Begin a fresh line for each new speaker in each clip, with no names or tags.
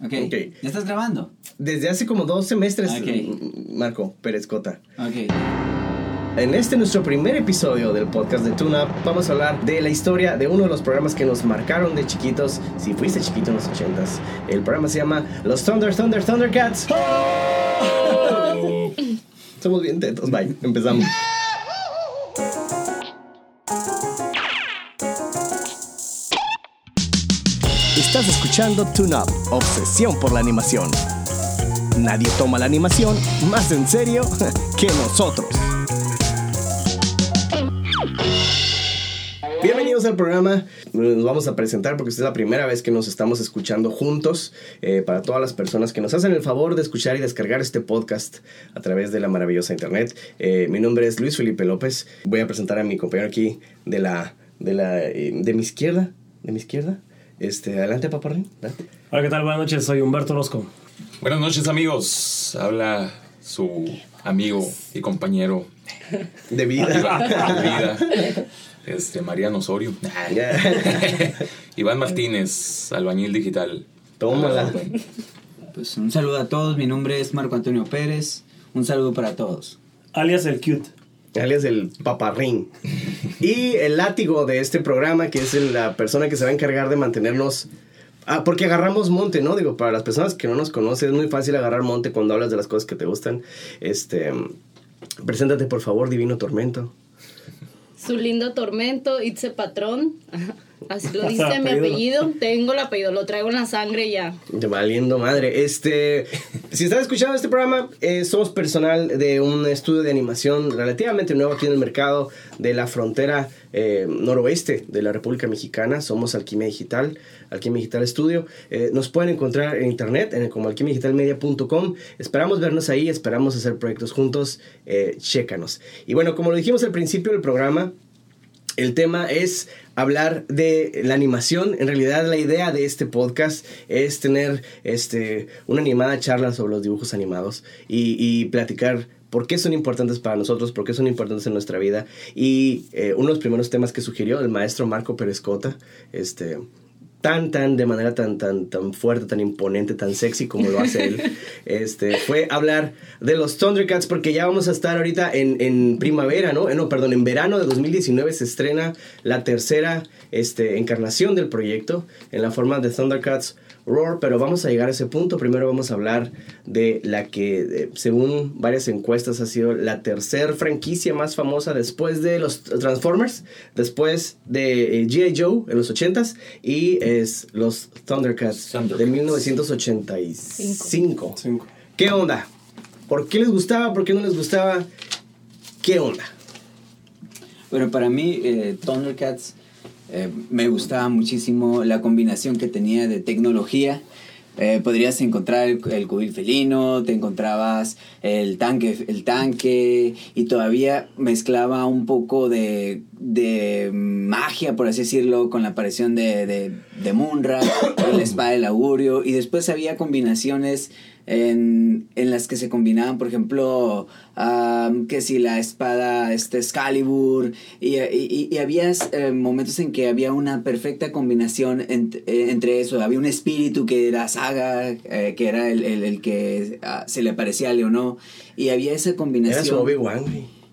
Ok.
Ok.
¿Ya estás grabando?
Desde hace como dos semestres, mm, Marco Pérez Cota.
Ok.
En este nuestro primer episodio del podcast de Tuna Up, vamos a hablar de la historia de uno de los programas que nos marcaron de chiquitos, si fuiste chiquito en los ochentas. El programa se llama Los Thunder Thunder Thundercats. Somos bien tetos, bye. Empezamos. Escuchando Tune Up, obsesión por la animación. Nadie toma la animación más en serio que nosotros. Bienvenidos al programa. Nos vamos a presentar porque esta es la primera vez que nos estamos escuchando juntos. Eh, para todas las personas que nos hacen el favor de escuchar y descargar este podcast a través de la maravillosa internet. Eh, mi nombre es Luis Felipe López. Voy a presentar a mi compañero aquí de la de la eh, de mi izquierda, de mi izquierda. Este, adelante, paparrín. Adelante.
Hola, ¿qué tal? Buenas noches, soy Humberto Orozco.
Buenas noches amigos, habla su amigo y compañero
De vida.
de vida, este, Mariano Osorio, Iván Martínez, albañil digital.
Tómala.
Pues un saludo a todos. Mi nombre es Marco Antonio Pérez. Un saludo para todos.
Alias el Cute.
Alias el paparrín. Y el látigo de este programa, que es la persona que se va a encargar de mantenernos... Ah, porque agarramos monte, ¿no? Digo, para las personas que no nos conocen, es muy fácil agarrar monte cuando hablas de las cosas que te gustan. Este... Preséntate, por favor, Divino Tormento.
Su lindo tormento, Itze Patrón. Así lo dice mi
Apellido.
Tengo el apellido, lo traigo en la sangre ya.
De Valiendo madre. Este, si estás escuchando este programa, eh, somos personal de un estudio de animación relativamente nuevo aquí en el mercado de la frontera eh, noroeste de la República Mexicana. Somos Alquimia Digital, Alquimia Digital Studio. Eh, nos pueden encontrar en internet en, como alquimiadigitalmedia.com. Esperamos vernos ahí, esperamos hacer proyectos juntos. Chécanos. Y bueno, como lo dijimos al principio del programa, el tema es hablar de la animación. En realidad la idea de este podcast es tener este, una animada charla sobre los dibujos animados y, platicar por qué son importantes para nosotros, por qué son importantes en nuestra vida. Y eh, uno de los primeros temas que sugirió el maestro Marco Pérez Cota, este, tan, tan, de manera tan, tan, tan fuerte, tan imponente, tan sexy como lo hace él, este, fue hablar de los Thundercats, porque ya vamos a estar ahorita en, en primavera, ¿no? Eh, No, perdón, en verano de 2019 se estrena la tercera este, encarnación del proyecto en la forma de Thundercats Roar, pero vamos a llegar a ese punto. Primero vamos a hablar de la que, según varias encuestas, ha sido la tercera franquicia más famosa después de los Transformers, después de eh, G.I. Joe en los 80s y es los Thundercats,
Thundercats.
de 1985.
Cinco.
¿Qué onda? ¿Por qué les gustaba? ¿Por qué no les gustaba? ¿Qué onda?
Bueno, para mí, eh, Thundercats eh, me gustaba muchísimo la combinación que tenía de tecnología. Eh, podrías encontrar el, cubil felino, te encontrabas el tanque, el tanque y todavía mezclaba un poco de, de magia, por así decirlo, con la aparición de, de, de Munra, la espada del augurio y después había combinaciones en, en las que se combinaban, por ejemplo, am, que si la espada este Excalibur, y, y, y había eh, momentos en que había una perfecta combinación ent- eh, entre eso, había un espíritu que era Saga, eh, que era el, el, el que ah, se le parecía a Leonó, y había esa combinación.
Era su Obi-Wan.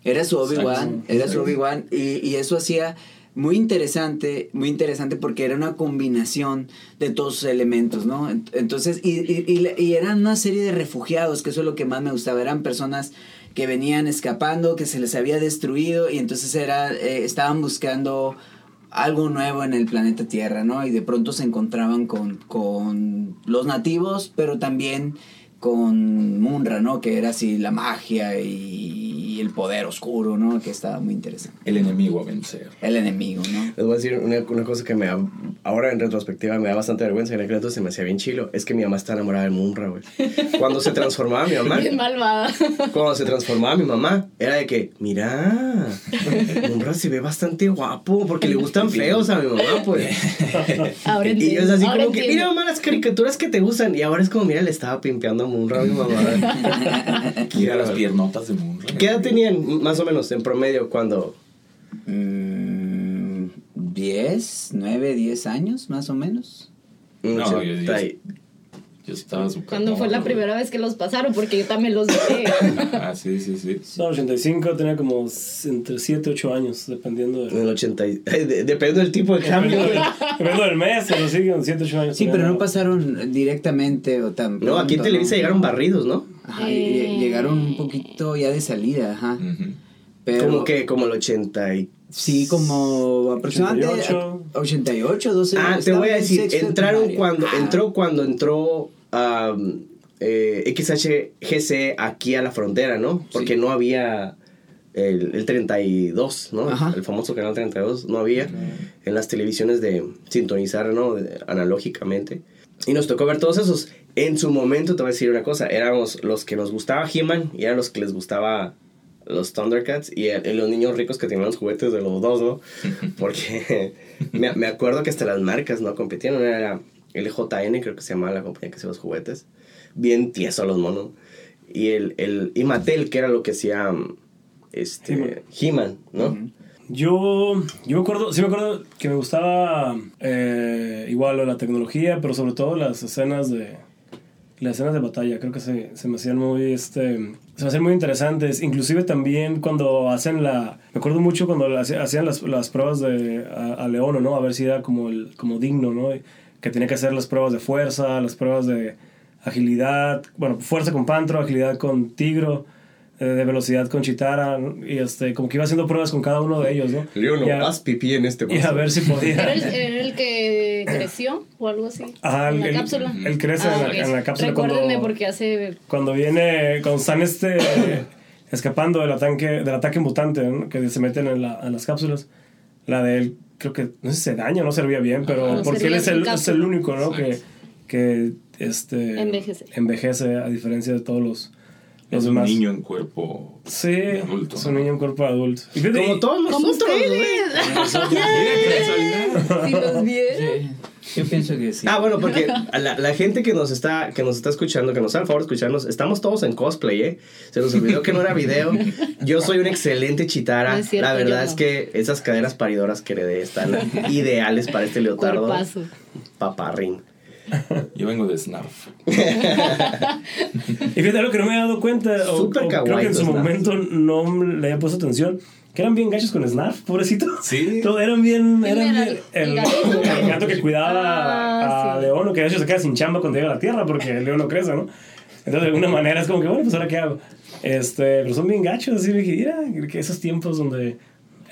Era su Obi-Wan, era su Obi-Wan y, y eso hacía muy interesante, muy interesante porque era una combinación de todos sus elementos, ¿no? Ent- Entonces, y, y, y eran una serie de refugiados, que eso es lo que más me gustaba, eran personas que venían escapando, que se les había destruido y entonces era, eh, estaban buscando algo nuevo en el planeta Tierra, ¿no? Y de pronto se encontraban con, con los nativos, pero también con Munra, ¿no? Que era así la magia y el poder oscuro, ¿no? Que estaba muy interesante.
El enemigo a vencer.
El enemigo, ¿no?
Les voy a decir una, una cosa que me da, ahora en retrospectiva me da bastante vergüenza. En aquel entonces se me hacía bien chilo. Es que mi mamá está enamorada de Munra, güey. Cuando se transformaba mi mamá,
Bien malvada.
cuando se transformaba mi mamá, era de que, mira, Munra se ve bastante guapo porque le gustan feos a mi mamá, pues.
Ahora
Y yo
entiendo.
es así
ahora
como que, mira mamá, las caricaturas que te gustan. Y ahora es como, mira, le estaba pimpeando a Munra a mi mamá.
Mira las piernotas de Munra.
¿Qué edad tenían más o menos en promedio cuando...
Mm, 10, 9, 10 años más o menos.
Mm,
No, yo- yo- Yo estaba súper.
¿Cuándo fue la primera vez que los pasaron? Porque yo también los vi.
güey. Ah, sí, sí, sí.
No, 85 tenía como entre 7 y 8 años, dependiendo
En
de...
el 80. y- de- Dependiendo del tipo de cambio.
Dependiendo, del- dependiendo del mes, pero sí, en 7 8 años.
Sí, pero no pasaron directamente o tan
No, aquí en Televisa
¿no?
llegaron barridos, ¿no?
Ajá,
Eh.
llegaron un poquito ya de salida, ajá.
Ujú.
Pero,
Como que, como el 80 y...
Sí, como aproximadamente
88.
88, 12
Ah, te voy a decir,
de
entraron cuando,
Ah,
entró cuando entró am, eh, XHGC aquí a la frontera, ¿no? Porque
Sí.
no había el, el 32, ¿no?
Ajá.
El famoso canal 32, no había en las televisiones de sintonizar, ¿no? De- analógicamente. Y nos tocó ver todos esos. En su momento, te voy a decir una cosa, éramos los que nos gustaba He-Man y eran los que les gustaba los Thundercats y, el- y los niños ricos que tenían los juguetes de los dos, ¿no? Porque me, me acuerdo que hasta las marcas, ¿no? Competían, era LJN, creo que se llamaba la compañía que hacía los juguetes. Bien tieso los monos. Y el, el y Mattel, que era lo que hacía este, He-Man, ¿no?
Yo, yo me acuerdo, sí me acuerdo que me gustaba eh, igual la tecnología, pero sobre todo las escenas de las escenas de batalla, creo que se, se me hacían muy este se me hacían muy interesantes, inclusive también cuando hacen la me acuerdo mucho cuando hacían las, las pruebas de a, a Leono, ¿no? A ver si era como el como digno, ¿no? Que tenía que hacer las pruebas de fuerza, las pruebas de agilidad, bueno, fuerza con Pantro, agilidad con Tigro, eh, de velocidad con Chitara, ¿no? y este, como que iba haciendo pruebas con cada uno de ellos, ¿no?
Leono,
Y a-
haz pipí en este
y a ver si podía.
¿Era el, era el que creció o algo así?
Ajá,
en la cápsula.
él crece en la- en la cápsula
Recuérdenme
cuando-
porque hace...
Cuando viene, cuando están este, escapando del ataque, del ataque mutante, ¿no? que se meten en, la- en las cápsulas, la de él, creo que, no sé si se daña, no servía bien, pero
Ajá, no
porque él es el, es el único, ¿no? Que, que este,
Envejece.
envejece a diferencia de todos los, los
Es un
demás.
niño en cuerpo.
Sí,
adulto,
es un niño en cuerpo de adulto. Y fíjate,
Como todos
qué casualidad.
Si los vieron.
Yo pienso que sí.
Ah, bueno, porque la, la gente que nos está que nos está escuchando, que nos haga el favor de escucharnos, estamos todos en cosplay, ¿eh? Se nos olvidó que no era video. Yo soy un excelente chitara.
No es cierto,
la verdad es
no.
que esas caderas paridoras que heredé están ideales para este leotardo.
Cuerpazo.
Paparrín.
Yo vengo de Snarf.
Y fíjate lo que no me he dado cuenta, o,
Súper
o creo que en su
Snarf.
momento no le había puesto atención, que eran bien gachos con Snarf, pobrecito.
Sí.
Todo, eran bien,
¿Quién
eran
era?
bien-
¿El
el, gato que cuidaba
Ah,
a
sí.
León, que de hecho se queda sin chamba cuando llega a la tierra porque león no crece, ¿no? Entonces de alguna manera es como que, bueno, pues ahora qué hago. Este, pero son bien gachos, así dije, mira, que esos tiempos donde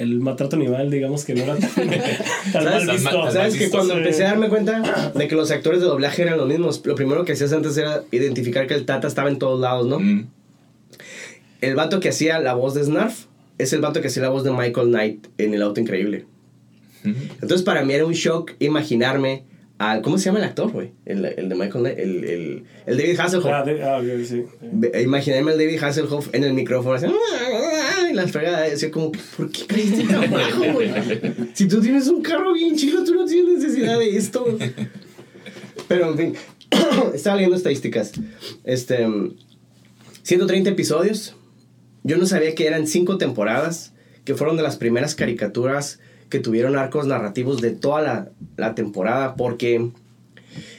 el maltrato animal, digamos que no era tan, tan mal
¿Sabes?
visto.
Tan
¿Sabes que
visto,
cuando
sí.
empecé a darme cuenta de que los actores de doblaje eran los mismos, lo primero que hacías antes era identificar que el Tata estaba en todos lados, ¿no?
Mm.
El vato que hacía la voz de Snarf es el vato que hacía la voz de Michael Knight en El Auto Increíble. Entonces para mí era un shock imaginarme al... ¿Cómo se llama el actor, güey? El, el de Michael Knight, el, el, el David Hasselhoff.
Ah, de- ah, sí.
Imaginarme al David Hasselhoff en el micrófono así, y las fregadas, decía como, ¿por qué creíste tan bajo, güey? Si tú tienes un carro bien chido, tú no tienes necesidad de esto. Pero en fin, estaba leyendo estadísticas. Este, 130 episodios. Yo no sabía que eran 5 temporadas, que fueron de las primeras caricaturas que tuvieron arcos narrativos de toda la, la temporada, porque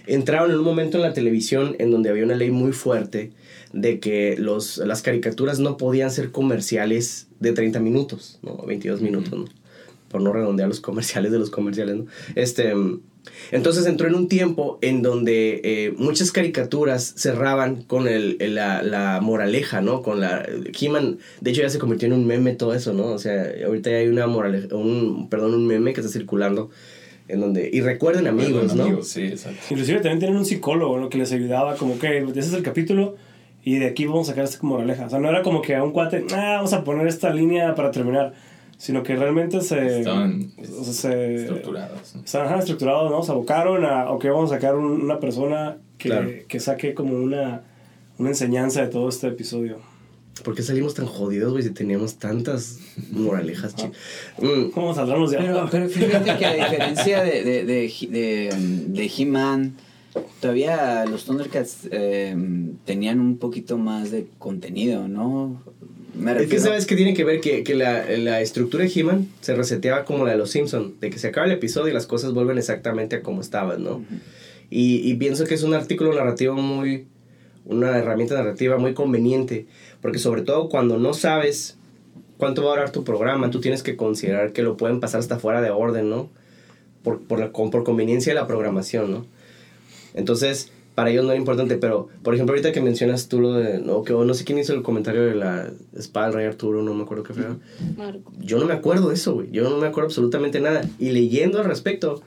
entraron en un momento en la televisión en donde había una ley muy fuerte de que los, las caricaturas no podían ser comerciales de 30 minutos, ¿no? 22 minutos, ¿no? Por no redondear los comerciales de los comerciales, ¿no? Este, entonces entró en un tiempo en donde eh, muchas caricaturas cerraban con el, el- la, la moraleja, ¿no? Con la... He-Man, de hecho ya se convirtió en un meme todo eso, ¿no? O sea, ahorita ya hay una moraleja, un, perdón, un meme que está circulando en donde... Y recuerden amigos,
Bueno,
¿no?
amigos, sí, exacto.
Inclusive también tienen un psicólogo ¿no? que les ayudaba, como que ese es el capítulo y de aquí vamos a sacar esta moraleja. O sea, no era como que a un cuate, ah, vamos a poner esta línea para terminar, sino que realmente se...
Estaban
o sea, se-
estructurados. ¿no?
Estaban ajá, estructurados, ¿no? Se abocaron a, ok, vamos a sacar un- una persona que,
Claro.
que saque como una, una enseñanza de todo este episodio.
¿Por qué salimos tan jodidos, güey, si teníamos tantas moralejas, chi- Mm,
¿Cómo saldrán de
Pero, pero fíjate que a diferencia de, de, de, He- de, de He-Man, todavía los Thundercats eh, tenían un poquito más de contenido, ¿no? Me
Es que sabes que tiene que ver que, que la, la estructura de He-Man se reseteaba como la de los Simpson, de que se acaba el episodio y las cosas vuelven exactamente a como estaban, ¿no? Y, y pienso que es un artículo narrativo muy, una herramienta narrativa muy conveniente, porque sobre todo cuando no sabes cuánto va a durar tu programa, tú tienes que considerar que lo pueden pasar hasta fuera de orden, ¿no? Por, por, la, por conveniencia de la programación, ¿no? Entonces, para ellos no era importante, pero, por ejemplo, ahorita que mencionas tú lo de, no, que no sé quién hizo el comentario de la espada del rey Arturo, no me acuerdo qué fue.
Marco.
Yo no me acuerdo de eso, güey. Yo no me acuerdo absolutamente nada. Y leyendo al respecto,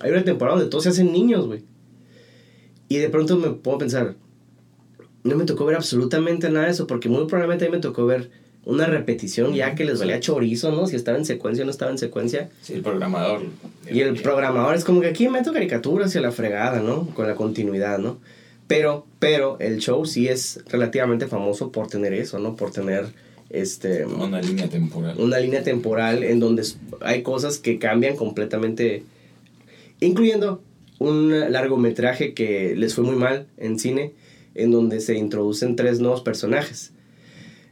hay una temporada donde todos se hacen niños, güey. Y de pronto me puedo pensar, no me tocó ver absolutamente nada de eso, porque muy probablemente a mí me tocó ver una repetición ya que les valía chorizo, ¿no? Si estaba en secuencia o no estaba en secuencia.
Sí, el programador.
Y el programador es como que aquí meto caricaturas y a la fregada, ¿no? Con la continuidad, ¿no? Pero, pero el show sí es relativamente famoso por tener eso, ¿no? Por tener este
Una línea temporal.
una línea temporal en donde hay cosas que cambian completamente, incluyendo un largometraje que les fue muy mal en cine, en donde se introducen tres nuevos personajes.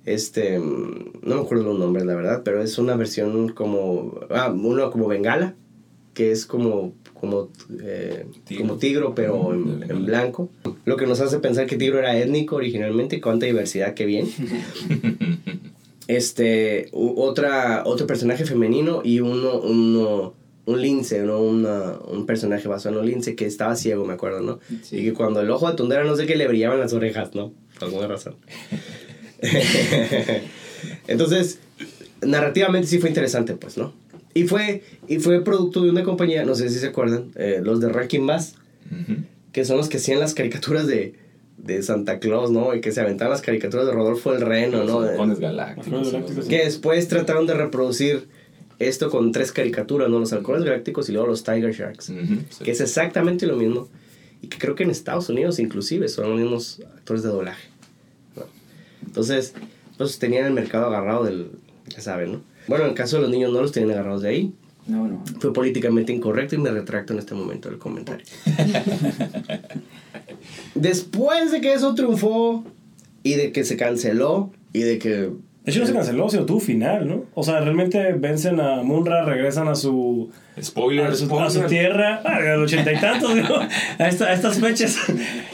Este, mm, no me acuerdo los nombres, la verdad, pero es una versión como, ah, uno como Bengala, que es como, como, eh,
Tigro.
como tigro, pero en, blanco. Lo que nos hace pensar que tigro era étnico originalmente, cuánta diversidad, qué bien. este otra otro personaje femenino y uno uno un lince no Una- un personaje basado en un lince que estaba ciego me acuerdo no
Sí.
y que cuando el ojo de Tundera no sé qué le brillaban las orejas no por alguna razón entonces narrativamente sí fue interesante pues no y fue y fue producto de una compañía no sé si se acuerdan eh, los de Rankin Bass
Ujú.
que son los que hacían las caricaturas de de Santa Claus, ¿no? Y que se aventaban las caricaturas de Rodolfo el Reno,
Los
¿no?
halcones galácticos.
Galácticos,
Que después trataron de reproducir esto con tres caricaturas, ¿no? Los halcones galácticos y luego los Tiger Sharks.
Ujú, sí.
Que es exactamente lo mismo. Y que creo que en Estados Unidos inclusive son los mismos actores de doblaje. ¿No? Entonces, pues tenían el mercado agarrado del... Ya saben, ¿no? Bueno, en el caso de los niños no los tenían agarrados de ahí.
No, no.
Fue políticamente incorrecto y me retracto en este momento del comentario. Después de que eso triunfó y de que se canceló y de que...
De hecho, no se canceló, sino tuvo final, ¿no? O sea, realmente vencen a Munra, regresan a su,
Spoiler,
a su, a
spoiler.
su tierra, a los ochenta y tantos, digo, a, esta- a estas fechas.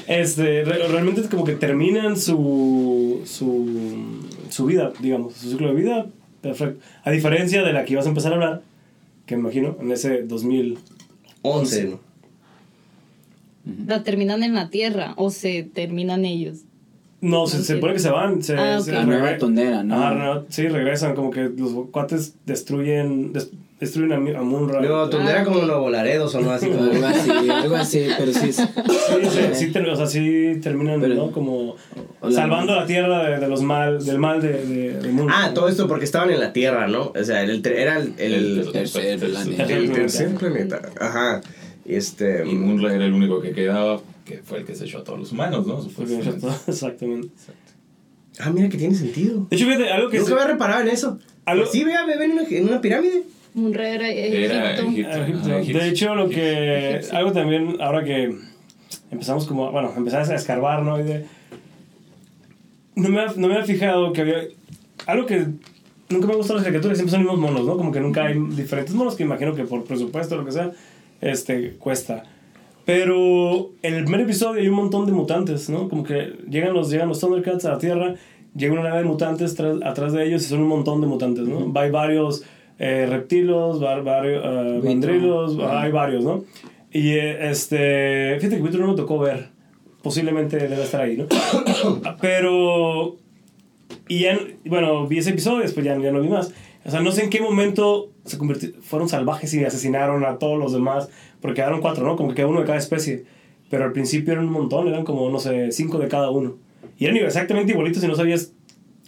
Este, re- realmente es como que terminan su, su, su vida, digamos, su ciclo de vida perfecto. A diferencia de la que ibas a empezar a hablar, que me imagino, en ese 2000.
11, ¿no?
La terminan en la tierra o se terminan ellos.
No, se, se supone que se van. Se,
Ah,
se
nueva tondera, ¿no?
Ah, no, sí, regresan, como que los cuates destruyen, des- destruyen a, a Munra.
Luego,
Ah,
como
ok.
Nuevo Laredo, sonó así como...
Algo así, algo así, pero sí es...
Sí, sí, sí, ter- o sea, sí terminan,
Pero-
¿no? Como
o
salvando la tierra de, de los mal, del mal de, de, de Munra.
Ah, todo esto porque estaban en la Tierra, ¿no? O sea, el, era el, el,
El
tercer planeta.
el tercer planeta. Ajá. Y Este...
Y Munra era el único que quedaba, que fue el que se echó a todos los humanos, ¿no? Supuestamente.
Exactamente.
Ah, mira que tiene sentido.
De hecho, fíjate, algo que
Nunca
se-
había reparado en eso.
Algo-
Sí, vea, bebé en una, en una pirámide.
Munra era
Era
Egipto.
Egipto.
Ah, Egipto. De hecho, lo que. Algo también, ahora que empezamos como. Bueno, empezamos a escarbar, ¿no? Y de- no, me, ha- no me había fijado que había. Algo que. Nunca me han gustado las caricaturas, siempre son los mismos monos, ¿no? Como que nunca hay diferentes monos que imagino que por presupuesto o lo que sea, este, cuesta. Pero en el primer episodio hay un montón de mutantes, ¿no? Como que llegan los, llegan los Thundercats a la Tierra, llega una nave de mutantes tras- atrás de ellos y son un montón de mutantes, ¿no? Hay varios eh, reptilos, va- varios eh,
Buitre.
mandrilos, hay varios, ¿no? Y eh, este, fíjate que Buitre no me tocó ver, posiblemente debe estar ahí, ¿no? Pero, y ya, bueno, vi ese episodio, después ya, ya no vi más. O sea, no sé en qué momento se fueron salvajes y asesinaron a todos los demás, porque quedaron cuatro, ¿no? Como que cada uno de cada especie. Pero al principio eran un montón, eran como, no sé, cinco de cada uno. Y eran exactamente igualitos y no sabías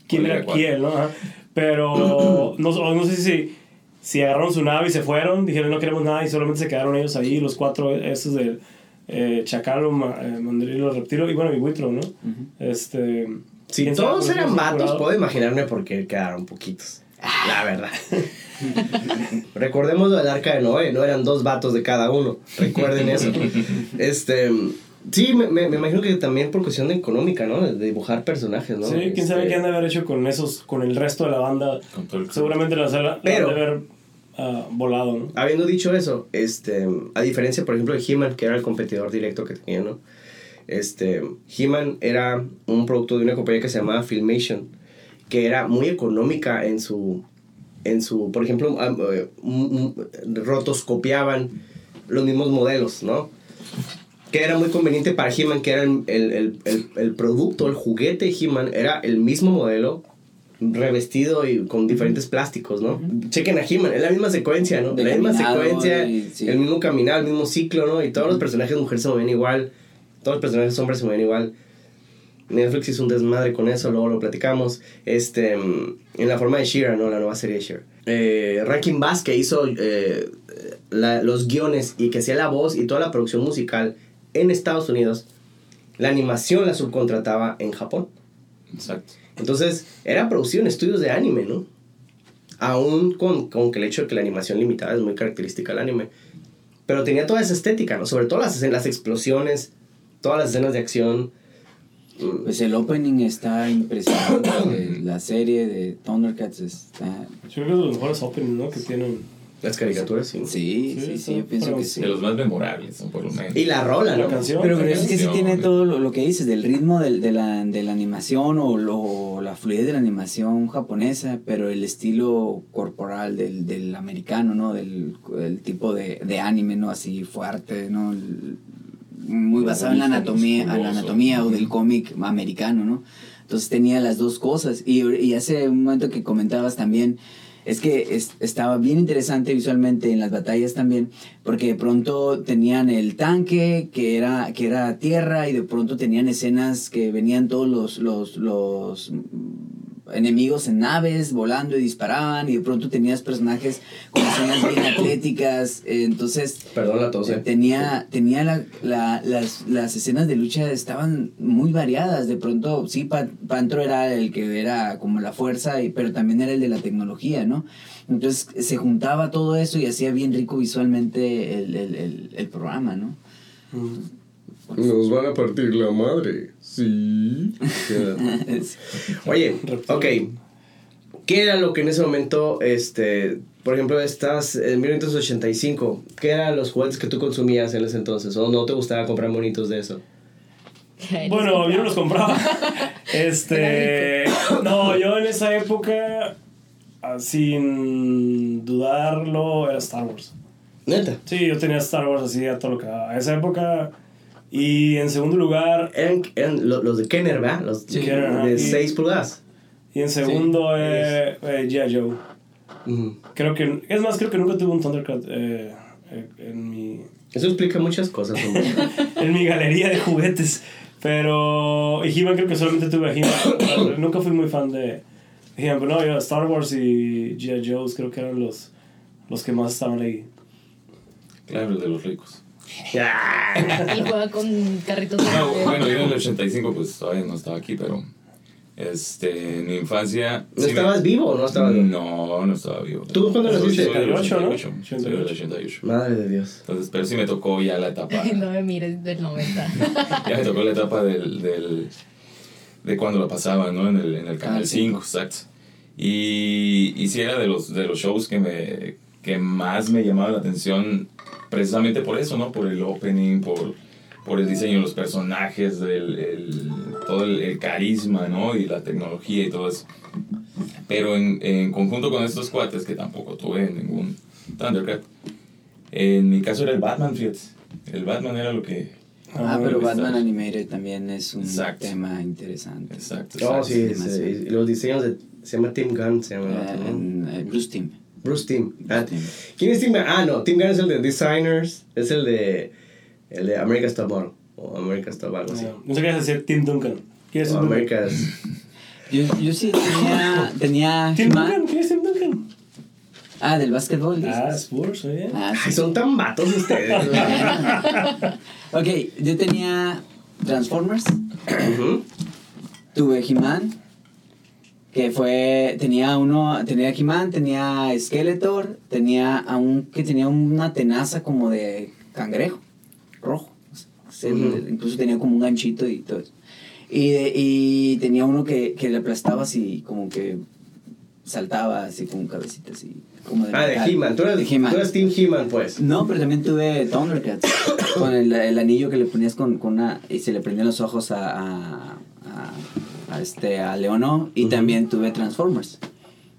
quién
¿Cuál
era quién, ¿no? Ajá. Pero no, o no sé si, si agarraron su nave y se fueron, dijeron no queremos nada y solamente se quedaron ellos ahí, los cuatro, estos del eh, Chacalo, ma, eh, Mandrilo, Reptilo y bueno, y Buitro, ¿no? Este...
Si todos
qué
eran vatos, puedo imaginarme por qué quedaron poquitos. La verdad. Recordemos lo del arca de Noé, no eran dos vatos de cada uno. Recuerden eso. Este. Sí, me, me, me imagino que también por cuestión de económica, ¿no? De dibujar personajes, ¿no?
Sí, quién sabe
Este,
qué han de haber hecho con esos, con el resto de la banda.
Con todo el-
Seguramente la sala
Pero-
han de haber ah, volado, ¿no?
Habiendo dicho eso, este, a diferencia, por ejemplo, de He-Man, que era el competidor directo que tenía, ¿no? Este, He-Man era un producto de una compañía que se llamaba Filmation, que era muy económica en su, en su por ejemplo, ah, eh, mm, rotoscopiaban los mismos modelos, ¿no? Que era muy conveniente para He-Man, que era el, el, el, el, el producto, el juguete de He-Man, era el mismo modelo, revestido y con diferentes plásticos, ¿no? Chequen a He-Man, es la misma secuencia, ¿no?
De
la misma secuencia,
y- sí.
el mismo caminar, el mismo ciclo, ¿no? Y todos los personajes mujeres se mueven igual, todos los personajes hombres se mueven igual. Netflix hizo un desmadre con eso, luego lo platicamos. Este, mm, en la forma de Shira, ¿no? La nueva serie de Shira. Eh, Rankin Bass, que hizo eh, la- los guiones y que hacía la voz y toda la producción musical en Estados Unidos, la animación la subcontrataba en Japón.
Exacto.
Entonces, era producido en estudios de anime, ¿no? Aún con, con el hecho de que la animación limitada es muy característica del anime. Pero tenía toda esa estética, ¿no? Sobre todo las, las explosiones, todas las escenas de acción.
Pues el opening está impresionante. de la serie de Thundercats está.
Yo creo que es de los mejores openings, ¿no? Que tienen.
Las caricaturas, sí.
Sí, sí, sí, yo pienso que sí.
De los más memorables, por lo menos.
Y la rola,
La
¿no?
canción.
Pero
la
es que sí tiene todo lo, lo que dices, del ritmo del- de, la, de la animación o lo- la fluidez de la animación japonesa, pero el estilo corporal del, del americano, ¿no? Del, del tipo de, de anime, ¿no? Así fuerte, ¿no? El- muy basado en la anatomía, en la anatomía o del cómic americano, ¿no? Entonces tenía las dos cosas. Y, y hace un momento que comentabas también, es que es- estaba bien interesante visualmente en las batallas también, porque de pronto tenían el tanque que era, que era tierra y de pronto tenían escenas que venían todos los, los, los enemigos en naves volando y disparaban y de pronto tenías personajes con escenas bien atléticas, eh, entonces
Perdón la tos, eh.
tenía, tenía la, la- las, las escenas de lucha estaban muy variadas. De pronto, sí, Pa- Pantro era el que era como la fuerza, y, pero también era el de la tecnología, ¿no? Entonces se juntaba todo eso y hacía bien rico visualmente el, el, el, el programa, ¿no?
Nos van a partir la madre. Sí. Oye, ok. ¿Qué era lo que en ese momento, este, por ejemplo, estás en 1985, qué eran los juguetes que tú consumías en ese entonces? ¿O no te gustaba comprar monitos de eso?
Bueno, yo no los compraba. Este. No, yo en esa época, ah, sin dudarlo, era Star Wars.
Neta.
Sí, yo tenía Star Wars así a todo lo que. A esa época. Y en segundo lugar.
Eran, eran lo- los de Kenner, ¿verdad? Los
Sí, Kenner,
de
ajá.
6 pulgadas.
Y en segundo, eh, eh, G.I. Joe. Creo que. Es más, creo que nunca tuve un Thundercat eh, eh, en mi.
Eso explica muchas cosas.
en mi galería de juguetes. Pero. Y He-Man creo que solamente tuve a He-Man. Nunca fui muy fan de He-Man. Pero no, yo Star Wars y G.I. Joe's creo que eran los, los que más estaban ahí.
Claro, de los ricos.
Ya.
Él juega con carritos
No, bueno, yo en el 85 pues todavía no estaba aquí, pero este, en mi infancia...
¿No
sí me-
estabas vivo o no estabas vivo?
No, no estaba vivo.
¿Tú cuándo naciste?
Soy del
88, ¿no?
88, soy del 88.
Madre de Dios.
Entonces, pero sí me tocó ya la etapa...
No me mires del 90.
ya me tocó la etapa del, del de cuando lo pasaba, ¿no? En el, en el Canal
Canal
5, exacto. Y, y sí era de los, de los shows que, me, que más me llamaba la atención precisamente por eso, ¿no? Por el opening, por, por el diseño de los personajes, el, el- todo el, el carisma, ¿no? Y la tecnología y todo eso. Pero en, en conjunto con estos cuates, que tampoco tuve ningún Thundercat, en mi caso era el Batman, fíjate. El Batman era lo que...
Ah, pero. Batman Animated también es un
Exacto.
tema interesante.
Exacto.
Oh,
exacto.
sí,
demasiado.
sí, los diseños de. Se llama Tim Gunn, se llama.
eh, Bruce Team.
Bruce Tim. Ah,
Tim.
¿Quién es Tim Gunn? Ah, no, Tim Gunn es el de Designers, es el de. El de America's Top Model. O America's Top algo así.
No sé qué decir Tim Duncan. ¿Quién es
O
Tim Duncan?
America's.
Yo, yo sí tenía, tenía
Tim. Duncan, ¿quién es Tim Duncan?
Ah, del básquetbol.
Ah, Spurs, oye.
Ah,
Ay, son tan vatos ustedes.
Ok, yo tenía Transformers, tuve He-Man, que fue, tenía uno, tenía He-Man, tenía Skeletor, tenía a un, que tenía una tenaza como de cangrejo, rojo, incluso tenía como un ganchito y todo eso. Y, de- y tenía uno que, que le aplastaba así, como que saltaba así con cabecita así. Como
Ah, de. He-Man. Tú eras,
De He-Man.
tú eras Team He-Man, pues.
No, pero también tuve Thundercats. con el, el anillo que le ponías con, con una. Y se le prendían los ojos a. a, a- a este, a Leono. Y también tuve Transformers.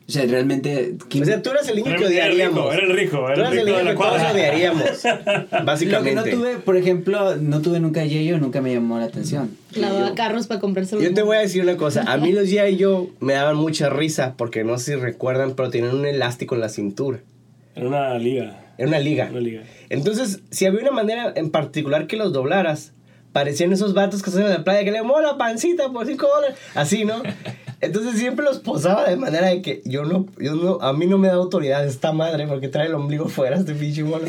O sea, realmente. ¿quién-
O sea, tú eras el niño
Era-
que
era el rico,
odiaríamos.
era el rico,
Tú eras el niño que todos odiaríamos.
Lo que
Básicamente.
no tuve, por ejemplo, no tuve nunca Yeyo, nunca me llamó la atención.
Lavaba carros para comprarse
Yo te voy a decir una cosa, a mí los G.I. yo me daban mucha risa porque no sé si recuerdan, pero tenían un elástico en la cintura.
Era una liga.
Era una liga.
Una liga.
Entonces, si había una manera en particular que los doblaras, parecían esos vatos que están en la playa que le mola pancita por 5 dólares, así, ¿no? Entonces siempre los posaba de manera de que yo no, yo no, a mí no me da autoridad esta madre porque trae el ombligo fuera este pinche mono.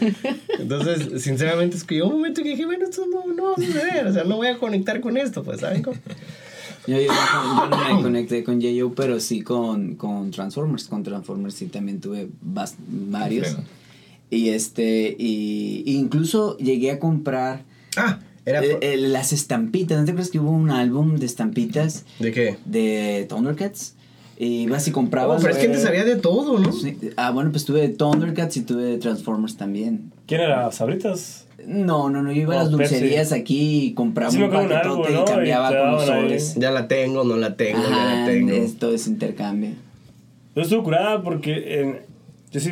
Entonces, sinceramente, es que yo un momento que dije, bueno, esto no, no va a suceder, o sea, no voy a conectar con esto, pues, ¿saben? cómo?
Yo, yo no- yo no me conecté con Yeyo, pero sí con, con Transformers. Con Transformers sí también tuve varios. Y este, y, y incluso llegué a comprar
Ah, era...
eh, eh, las estampitas. ¿No te acuerdas que hubo un álbum de estampitas
¿De qué?
de Thundercats? Y ibas y
Oh,
comprabas.
pero es que antes había de todo, ¿no?
Sí. Ah, bueno, pues tuve Thundercats y tuve Transformers también.
¿Quién era? ¿Sabritas?
No, no, no, yo iba a
Oh,
las
Pepsi.
dulcerías aquí y compraba
Sí,
un paquetote
álbum, ¿no?
y cambiaba
Y
con los sobres.
Ya la tengo, no la tengo, ya la
Ajá,
tengo.
esto es intercambio.
Yo estuve curada porque en- yo sí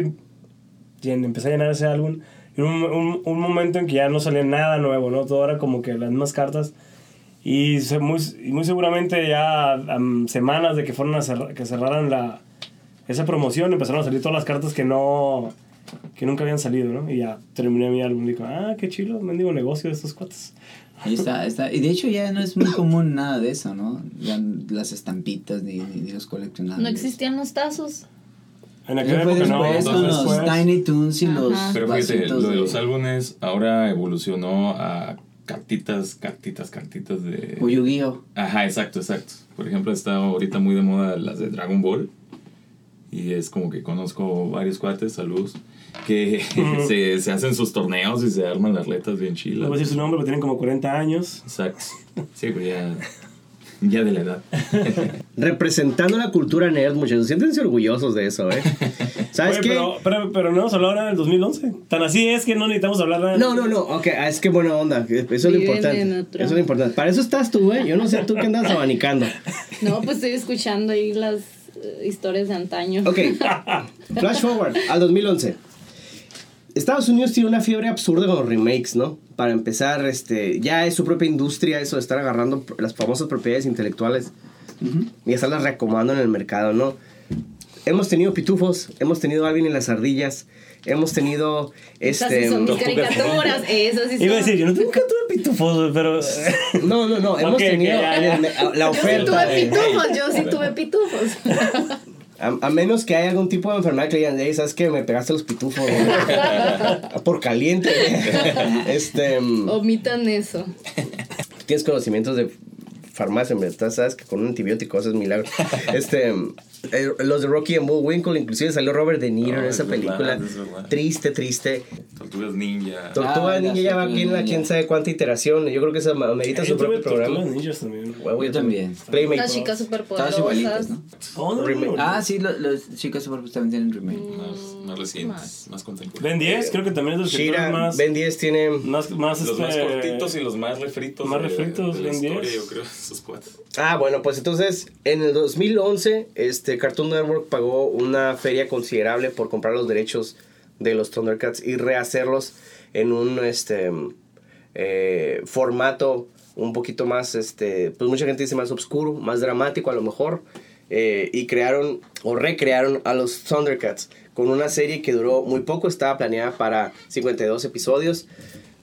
empecé a llenar ese álbum. Un, un, un momento en que ya no salía nada nuevo, ¿no? Todo era como que las mismas cartas. Y, se- muy, muy seguramente ya am, semanas de que fueron a cerrar- que cerraran la, esa promoción empezaron a salir todas las cartas que no que nunca habían salido, ¿no? Y ya terminé mi álbum y digo, ah, qué chido, mendigo negocio de estos cuates.
Ahí está, está. Y de hecho ya no es muy común nada de eso, ¿no? Ya las estampitas ni, ni, ni los coleccionables.
No existían los tazos.
En aquella
fue
época no,
después con
entonces
los
después-
Tiny Toons y
Ajá.
los
Pero fíjate, lo de
de-
los álbumes ahora evolucionó a cartitas, cartitas, cartitas de...
O Yu-Gi-Oh!
Ajá, exacto, exacto. Por ejemplo, está ahorita muy de moda las de Dragon Ball. Y es como que conozco varios cuates, saludos, que se, se hacen sus torneos y se arman las letras bien
No
chilas.
voy a decir su nombre, pero tienen como 40 años.
Exacto. Sí, pues ya, ya de la edad.
Representando la cultura nerd, muchachos. Siéntense orgullosos de eso, ¿eh? ¿Sabes
Oye,
qué?
Pero, pero, pero no hemos hablado ahora del 2011. Tan así es que no necesitamos hablar nada.
No, no, no, ok, es que buena onda, eso es lo
Viven
importante.
en
Eso es lo importante. Para eso estás tú, ¿eh? Yo no sé tú que andas abanicando.
No, pues estoy escuchando ahí las eh, historias de antaño.
Ok, flash forward al 2011. Estados Unidos tiene una fiebre absurda con los remakes, ¿no? Para empezar, este, ya es su propia industria eso de estar agarrando las famosas propiedades intelectuales y estarlas reacomodando en el mercado, ¿no? Hemos tenido pitufos, hemos tenido Alvin y las ardillas, hemos tenido
Esas
este
sí son mis
Tortugas
caricaturas. Esas sí son.
Iba a decir, yo no nunca tuve pitufos, pero.
No, no, no, hemos
Ok, ok,
tenido
ya, ya.
en el- la
Yo sí
oferta.
tuve pitufos, yo sí tuve pitufos.
A, a menos que haya algún tipo de enfermedad que digan, "Ey, ¿sabes qué? Me pegaste los pitufos. güey". Por caliente. este, mm,
Omitan eso.
tienes conocimientos de farmacia, ¿verdad? Sabes que con un antibiótico haces milagro. Este, mm, eh, los de Rocky and Bullwinkle, inclusive salió Robert De Niro
No,
en esa
es verdad,
película.
es verdad.
Triste, triste.
Tortugas ninja.
Tortuga
Ah,
Ninja
las
ya va
Tortugas
aquí en la quién sabe cuánta iteración. Yo creo que esa medita su propio programa.
tortugas ninjas también.
Huevo,
Yo también.
Las chicas superpoderosas.
¿no?
Oh, no,
Remake.
no.
Ah, sí, los chicos Superpoderosos también tienen remake.
Más, más recientes, más contemporáneos.
Ben 10, creo que también es de los
Shira,
más.
Ben 10 tiene...
Más, más,
Los más
este,
cortitos y los más refritos.
más refritos,
de
Ben
historia,
10.
yo creo, esos cuates.
Ah, bueno, pues entonces en el 2011 este Cartoon Network pagó una feria considerable por comprar los derechos de los Thundercats y rehacerlos en un este eh, formato un poquito más este pues mucha gente dice más oscuro, más dramático a lo mejor eh, y crearon o recrearon a los Thundercats con una serie que duró muy poco, estaba planeada para 52 episodios.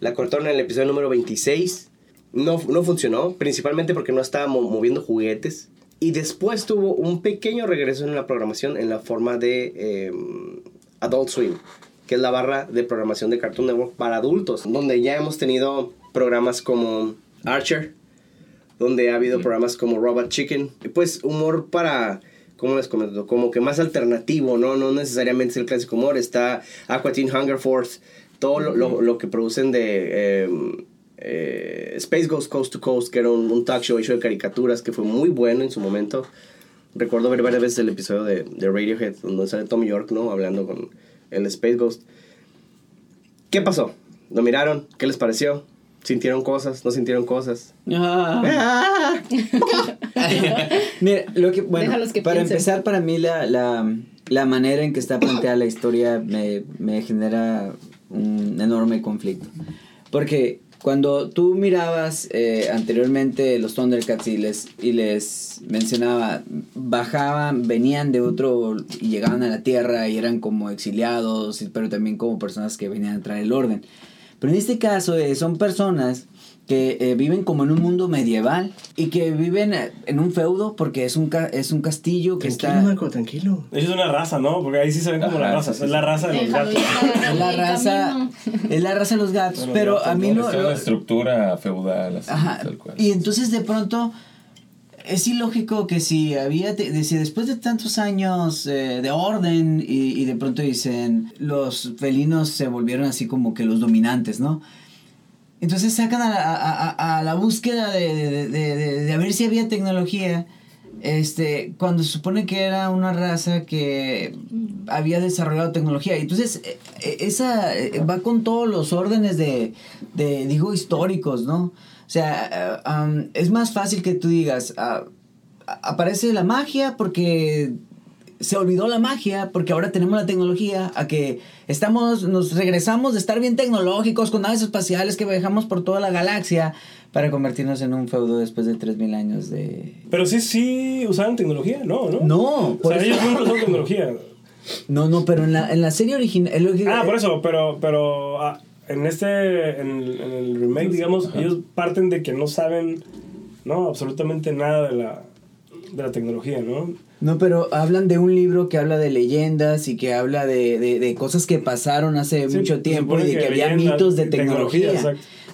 La cortaron en el episodio número 26 no, no funcionó, principalmente porque no estaba mo- moviendo juguetes. Y después tuvo un pequeño regreso en la programación en la forma de eh, Adult Swim, que es la barra de programación de Cartoon Network para adultos, donde ya hemos tenido programas como Archer, donde ha habido programas como Robot Chicken, y pues humor para, ¿cómo les comento? Como que más alternativo, ¿no? No necesariamente es el clásico humor, está Aqua Teen Hunger Force, todo lo, lo- lo que producen de eh, eh, Space Ghost Coast to Coast, que era un, un talk show hecho de caricaturas que fue muy bueno en su momento. recuerdo ver varias veces el episodio de, de Radiohead, donde sale Tom York, ¿no? Hablando con el Space Ghost. ¿Qué pasó? ¿Lo miraron? ¿Qué les pareció? ¿Sintieron cosas? ¿No sintieron cosas?
Ah.
¡Ah!
Mira, lo que, bueno,
que
para
piensen.
empezar, para mí la, la, la manera en que está planteada la historia me, me genera un enorme conflicto. Porque cuando tú mirabas eh, anteriormente los Thundercats y les, y les mencionaba, bajaban, venían de otro y llegaban a la Tierra y eran como exiliados, pero también como personas que venían a traer el orden. Pero en este caso eh, son personas que eh, viven como en un mundo medieval y que viven eh, en un feudo porque es un, ca- es un castillo que
Tranquilo,
está...
Marco, tranquilo.
Ellos son una raza, ¿no? Porque ahí sí se ven como la
Ajá,
raza.
sí, sí,
es la raza de los
Déjalo
gatos.
Es la raza, es la raza de los gatos, pero
gatos,
a mí
¿no?
Es una estructura feudal, así,
Ajá.
tal cual.
Y entonces de pronto es ilógico que si había, te- de- si después de tantos años eh, de orden y, y de pronto dicen los felinos se volvieron así como que los dominantes, ¿no? Entonces sacan a, la- a- a- a la búsqueda de, de, de- de- a ver si había tecnología, este, cuando se supone que era una raza que había desarrollado tecnología. Entonces, eh, eh, esa eh, va con todos los órdenes de, digo, históricos, ¿no? O sea, um, es más fácil que tú digas, ah, aparece la magia porque se olvidó la magia porque ahora tenemos la tecnología a que estamos nos regresamos de estar bien tecnológicos con naves espaciales que viajamos por toda la galaxia para convertirnos en un feudo después de 3000 años de
Pero sí, sí usaban tecnología, ¿no? No,
No,
O
por
sea,
eso-
ellos nunca usaron tecnología.
No, no, pero en la, en la serie original
Ah, por eso, pero, pero ah, en este, en, en el remake, digamos, ellos parten de que no saben, ¿no? Absolutamente nada de la, de la tecnología, ¿no?
No, pero hablan de un libro que habla de leyendas y que habla de, de, de cosas que pasaron hace
Sí,
mucho tiempo y de que,
que
había mitos de
tecnología.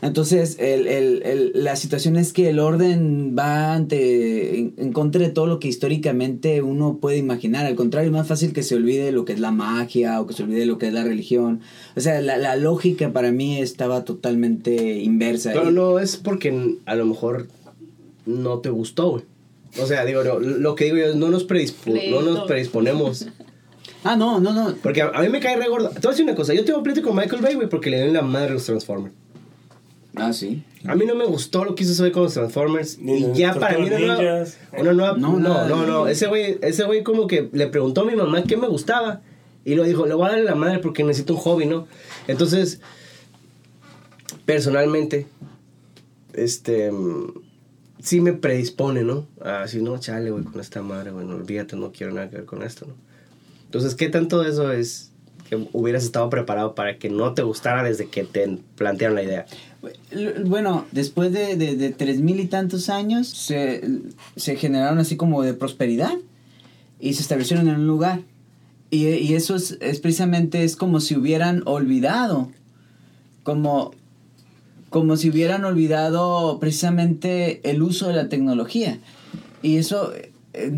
Entonces, el, el, el- la situación es que el orden va ante, en, en contra de todo lo que históricamente uno puede imaginar. Al contrario, es más fácil que se olvide lo que es la magia o que se olvide lo que es la religión. O sea, la, la lógica para mí estaba totalmente inversa.
Pero
Y-
no es porque a lo mejor no te gustó, güey. O sea, digo, no, lo que digo yo es no nos, predispo- no nos predisponemos.
Ah, no, no, no.
Porque a, a mí me cae re gordo. Te voy a decir una cosa. Yo tengo pleito con Michael Bay, güey, porque le den la madre a los Transformers.
Ah, sí.
A mí no me gustó lo que hizo ese güey con los Transformers.
Ni
y ya para mí una nueva, una nueva...
No,
No, no, no. Ese güey, ese güey como que le preguntó a mi mamá qué me gustaba. Y lo dijo, le voy a darle la madre porque necesito un hobby, ¿no? Entonces, personalmente, este... Sí me predispone, ¿no? A decir, no, chale, güey, con esta madre, güey, no olvídate, no quiero nada que ver con esto, ¿no? Entonces, ¿qué tanto de eso es que hubieras estado preparado para que no te gustara desde que te plantearon la idea?
Bueno, después de, de, de tres mil y tantos años, se, se generaron así como de prosperidad y se establecieron en un lugar. Y, y eso es, es precisamente, es como si hubieran olvidado, como, como si hubieran olvidado precisamente el uso de la tecnología. Y eso eh,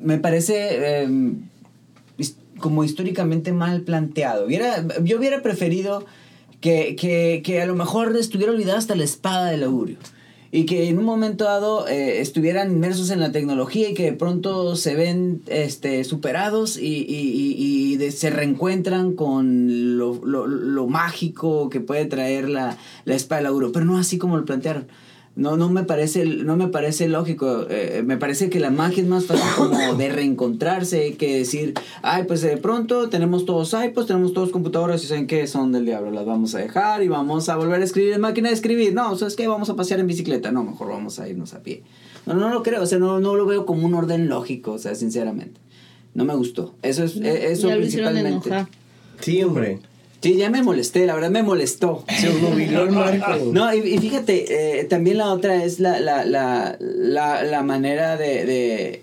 me parece his- como históricamente mal planteado. Yo hubiera preferido que, que, que a lo mejor estuviera olvidada hasta la espada del augurio. Y que en un momento dado eh, estuvieran inmersos en la tecnología y que de pronto se ven este, superados y, y- y- de- se reencuentran con lo, lo- lo mágico que puede traer la, la espada del. Pero no así como lo plantearon. No, no me parece, no me parece lógico. eh, me parece que la magia es más fácil como de reencontrarse que decir, ay, pues de pronto tenemos todos iPods, tenemos todos computadoras y saben qué son del diablo, las vamos a dejar y vamos a volver a escribir en máquina de escribir. No, ¿sabes qué? Vamos a pasear en bicicleta. No, mejor vamos a irnos a pie. No, no lo creo, o sea, no, no lo veo como un orden lógico, o sea, sinceramente. No me gustó. Eso es, eh, eso
ya lo hicieron
principalmente.
enojar.
Sí, hombre.
Sí, ya me molesté, la verdad me molestó.
Se nubiló el marco.
No, y, y fíjate, eh, también la otra es la, la, la, la, la manera de, de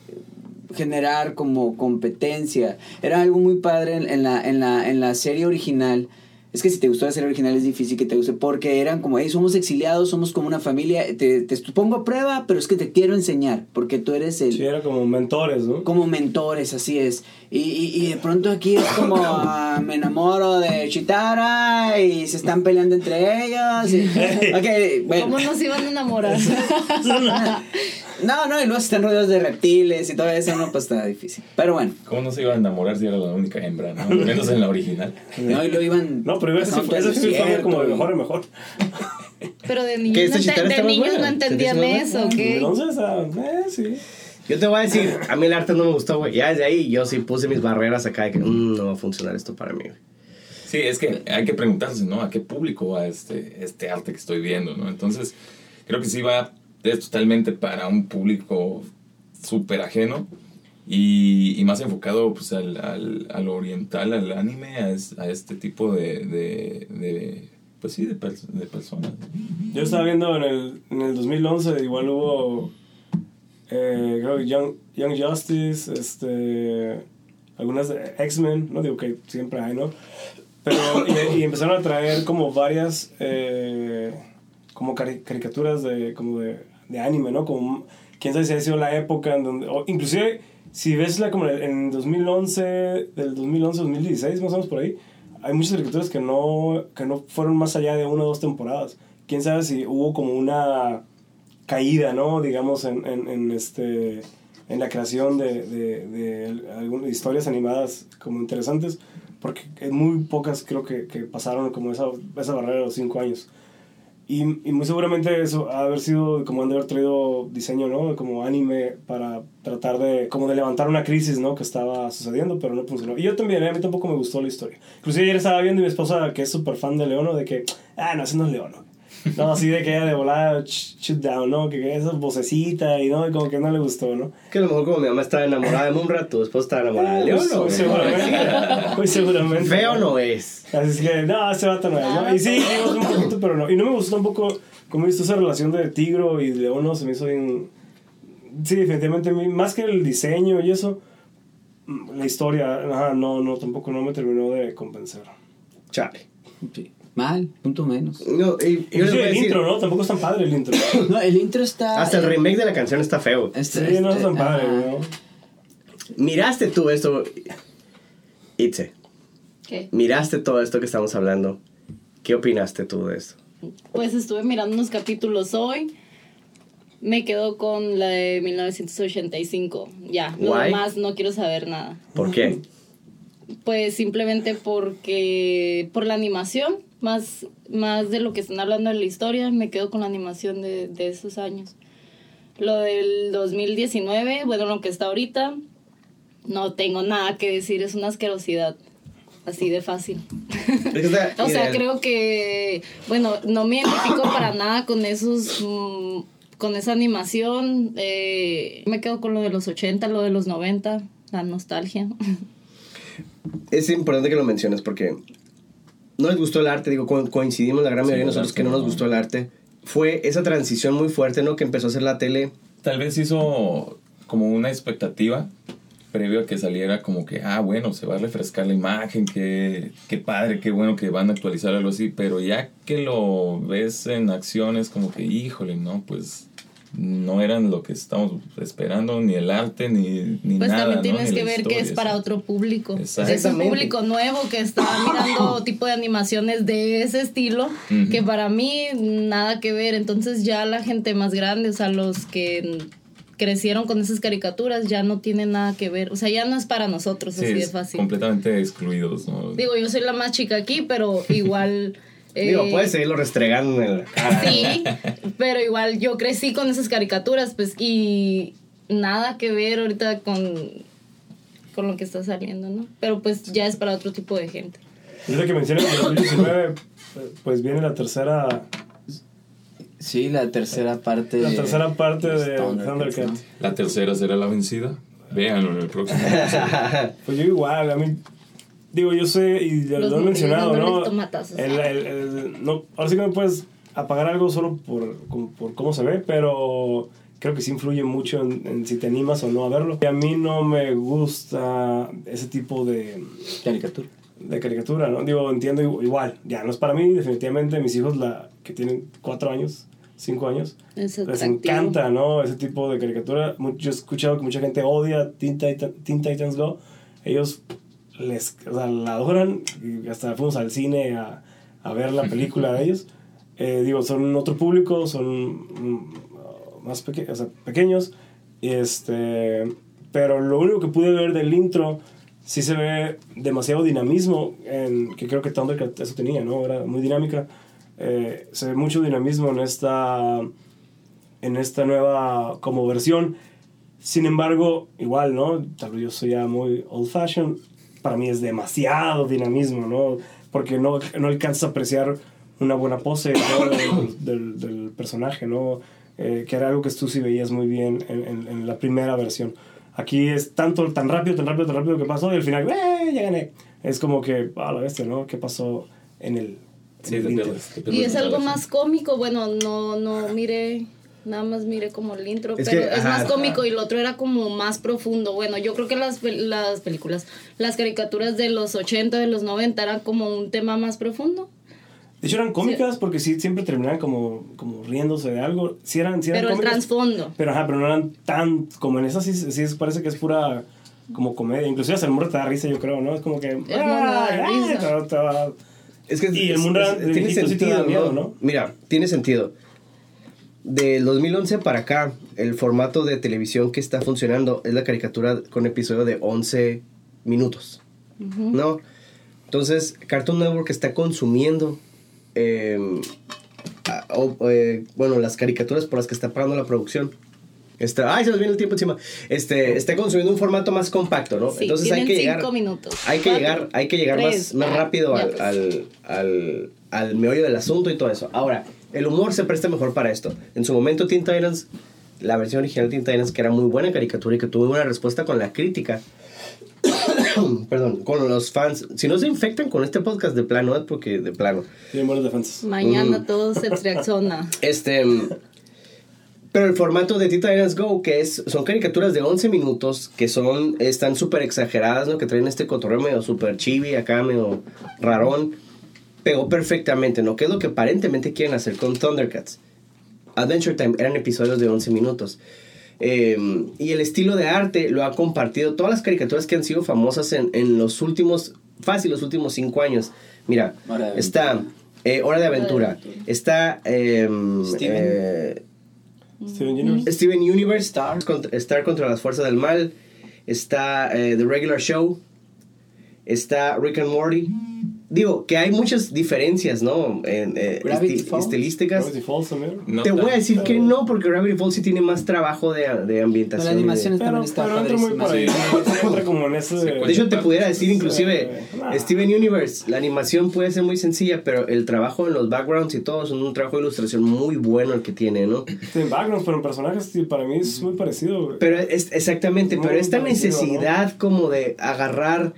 generar como competencia. Era algo muy padre en, en la, en, la, en la serie original. Es que si te gustó la serie original es difícil que te guste porque eran como, hey, somos exiliados, somos como una familia, te, te pongo a prueba, pero es que te quiero enseñar porque tú eres el,
Sí, era como mentores, ¿no?
como mentores, así es. Y, y, y de pronto aquí es como ah, me enamoro de Chitara y se están peleando entre ellos. y- ok, bueno.
¿Cómo nos iban a enamorar?
No, no, y luego están rodeados de reptiles y todo eso, no, pues está difícil. Pero bueno.
¿Cómo no se iba a enamorar si era la única hembra, no? Menos en la original.
No, y lo iban.
No, pero sí fue
desierto
como de mejor en mejor.
Pero de
¿Qué,
niños,
esta
no, de niños no entendían
¿Se te hizo
eso, ¿ok?
Entonces, ah, eh, sí.
Yo te voy a decir, a mí el arte no me gustó, güey. Ya desde ahí yo sí puse mis barreras acá de que "Mm, no va a funcionar esto para mí, güey.
Sí, es que hay que preguntarse, ¿no? ¿A qué público va este, este arte que estoy viendo, ¿no? Entonces, creo que sí va es totalmente para un público súper ajeno y, y más enfocado pues al, al, al oriental, al anime, a, a este tipo de, de, de, pues sí, de, pers- de personas.
Yo estaba viendo en el, en el 2011, igual hubo, eh, creo Young, Young Justice, este, algunas de X-Men, no digo que siempre hay, ¿no? Pero, y, empezaron a traer como varias, eh, como cari- caricaturas de, como de, de anime, ¿no? Como, quién sabe si ha sido la época en donde, o inclusive, si ves la como en 2011, del 2011-2016, más o menos por ahí, hay muchas caricaturas que no, que no fueron más allá de una o dos temporadas. Quién sabe si hubo como una caída, ¿no? Digamos, en, en, en este, en la creación de, de, de algunas historias animadas como interesantes, porque muy pocas creo que, que pasaron como esa, esa barrera de los cinco años. Y, muy seguramente eso ha haber sido como han de haber traído diseño, ¿no? Como anime para tratar de, como de levantar una crisis, ¿no? Que estaba sucediendo, pero no funcionó. Y yo también, ¿eh? a mí tampoco me gustó la historia. Inclusive ayer estaba viendo y mi esposa, que es súper fan de Leono, de que, ah, no, ese no es Leono. No, así de que ella de volada, shoot down, ¿no? Que, que esa vocecita y, ¿no? Y como que no le gustó, ¿no?
Que a lo mejor como mi mamá estaba enamorada de Mumra, tu esposa estaba enamorada de León,
Muy
¿no? güey?
seguramente. Muy seguramente.
Feo no es.
Así es que, no, ese vato no es, ¿no? Y sí, digamos un poquito, pero no. Y no me gustó tampoco, como visto, esa relación de Tigro y Leono, se me hizo bien... Sí, definitivamente, más que el diseño y eso, mm, la historia, ajá, no, no, tampoco no me terminó de convencer.
Chale.
Sí. Mal, punto menos.
No, y, y yo les voy
Inclusive
a
el
decir,
intro, ¿no? Tampoco es tan padre el intro.
No, el intro está.
hasta el remake de la canción está feo.
Este-
Sí, no es
este,
tan padre, ¿no?
Miraste tú esto, Itze,
¿Qué?
miraste todo esto que estamos hablando. ¿Qué opinaste tú de esto?
Pues estuve mirando unos capítulos hoy. Me quedo con la de 1985. Ya, lo
Why?
demás no quiero saber nada.
¿Por qué?
Pues simplemente porque por la animación, más, más de lo que están hablando de la historia, me quedo con la animación de, de esos años. Lo del 2019, bueno, lo que está ahorita, no tengo nada que decir, es una asquerosidad. Así de fácil. O sea, creo que, bueno, no me identifico para nada con esos, mm, con esa animación. eh, me quedo con lo de los 80, lo de los 90, la nostalgia.
Es importante que lo menciones porque no les gustó el arte, digo, co- coincidimos la gran mayoría de nosotros que no nos
no.
gustó el arte. Fue esa transición muy fuerte, ¿no? Que empezó a hacer la tele.
Tal vez hizo como una expectativa previo a que saliera como que, ah, bueno, se va a refrescar la imagen, qué, qué padre, qué bueno que van a actualizar algo así, pero ya que lo ves en acciones como que, híjole, no, pues no eran lo que estamos esperando, ni el arte, ni, ni
Pues
nada.
también
¿no?
tienes que ver que es para otro público. Es un público nuevo que está mirando tipo de animaciones de ese estilo, que para mí nada que ver. Entonces ya la gente más grande, o sea, los que crecieron con esas caricaturas ya no tienen nada que ver. O sea, ya no es para nosotros
Sí,
así de
es
fácil.
completamente excluidos, ¿no?
Digo, yo soy la más chica aquí, pero igual...
Digo,
eh,
puedes seguirlo restregando en la cara.
Sí, pero igual yo crecí con esas caricaturas, pues, y nada que ver ahorita con, con lo que está saliendo, ¿no? Pero pues ya es para otro tipo de gente.
Ahorita que mencionas el 2019, pues viene la tercera,
Sí, la tercera parte.
la
de-
tercera parte de
Thundercats,
Thundercat.
¿no?
La tercera será la vencida. Véanlo en el próximo.
Pues yo igual, a mí, digo, yo sé, y ya lo he mencionado, ¿no?
tomatazos.
El, el, el- no, ahora sí que no puedes apagar algo solo por, por cómo se ve, pero creo que sí influye mucho en, en si te animas o no a verlo. Y a mí no me gusta ese tipo de,
Caricatura.
de caricatura, ¿no? Digo, entiendo igu- igual, ya no es para mí, definitivamente mis hijos la, que tienen cuatro años, cinco años,
Es
les
atractivo.
encanta, ¿no? Ese tipo de caricatura. Yo he escuchado que mucha gente odia Teen, Titan- Teen Titans Go. Ellos les, o sea, la adoran y hasta fuimos al cine a, a ver la película de ellos. Eh, digo, son otro público, son mm, más peque o sea, pequeños. Este, pero lo único que pude ver del intro, sí se ve demasiado dinamismo, en, que creo que Thundercat eso tenía, ¿no? Era muy dinámica. Eh, se ve mucho dinamismo en esta, en esta nueva como versión. Sin embargo, igual, ¿no? Tal vez yo soy ya muy old fashioned. Para mí es demasiado dinamismo, ¿no? Porque no, no alcanzas a apreciar una buena pose ¿no? del, del, del, personaje, ¿no? Eh, que era algo que tú sí veías muy bien en, en, en, la primera versión. Aquí es tanto, tan rápido, tan rápido, tan rápido que pasó y al final, ¡eh! Ya gané. Es como que, a la bestia, ¿no? ¿Qué pasó en el.
Sí,
en el
te pierdes, te pierdes
Y es algo más cómico, bueno, no, no mire, nada más mire como el intro,
Es
pero
que,
es
ajá,
más cómico
ajá.
y lo otro era como más profundo. Bueno, yo creo que las, pel- las películas, las caricaturas de los 80, de los 90 eran como un tema más profundo.
De hecho, eran cómicas porque sí, siempre terminaban como, como riéndose de algo. Sí eran, sí eran
Pero el
cómicas,
trasfondo.
Pero, ajá, pero no eran tan... Como en esa sí, sí parece que es pura como comedia. Inclusive hasta el mundo te da risa, yo creo, ¿no? Es como que...
Es que
Y el mundo
es- tiene sentido,
miedo,
¿no?
¿no?
Mira, tiene sentido. Del 2011 para acá, el formato de televisión que está funcionando es la caricatura con episodio de 11 minutos. ¿No? Entonces, Cartoon Network está consumiendo, eh, a- o, eh, bueno, las caricaturas por las que está pagando la producción. Está, ay, se nos viene el tiempo encima. Este, está consumiendo un formato más compacto, ¿no?
Sí,
Entonces hay que llegar.
cinco minutos.
Hay que
Cuatro,
llegar, hay que llegar
tres,
más, más
ah,
rápido al, al, al, al meollo del asunto y todo eso. Ahora, el humor se presta mejor para esto. En su momento, Teen Titans, la versión original de Teen Titans, que era muy buena caricatura y que tuvo buena respuesta con la crítica. Perdón, con los fans. Si no se infectan con este podcast de plano, es porque de plano.
Tienen buenas defensas.
Mañana
Mm.
todo se reacciona.
Este. Pero el formato de Teen Titans Go, que es, son caricaturas de 11 minutos, que son, están súper exageradas, ¿no? Que traen este cotorreo medio súper chibi, acá medio rarón, pegó perfectamente, ¿no? Que es lo que aparentemente quieren hacer con Thundercats. Adventure Time eran episodios de 11 minutos. Eh, y el estilo de arte lo ha compartido todas las caricaturas que han sido famosas en, en los últimos, fácil, los últimos 5 años. Mira, está eh, Hora de Aventura, está eh,
Steven.
eh,
Steven Universe.
Steven Universe,
Star.
contra, Star contra las fuerzas del mal, está eh, The Regular Show, está Rick and Morty. Digo, que hay muchas diferencias, ¿no? En, eh,
Gravity
esti-
Falls.
estilísticas.
Gravity Falls también.
No
Te voy a decir que
pero-
no, porque Gravity Falls sí tiene más trabajo de, de
Pero
ambientación.
la
y de-
animación
Pero,
también está
pero entra muy por ahí. como en ese...
De hecho, te pudiera decir inclusive,
nah.
Steven Universe, la animación puede ser muy sencilla, pero el trabajo en los backgrounds y todo es un trabajo de ilustración muy bueno el que tiene, ¿no?
Tienen backgrounds, pero en personajes para mí es muy parecido. güey.
Pero es exactamente,
Muy
pero esta
parecido,
necesidad como de agarrar.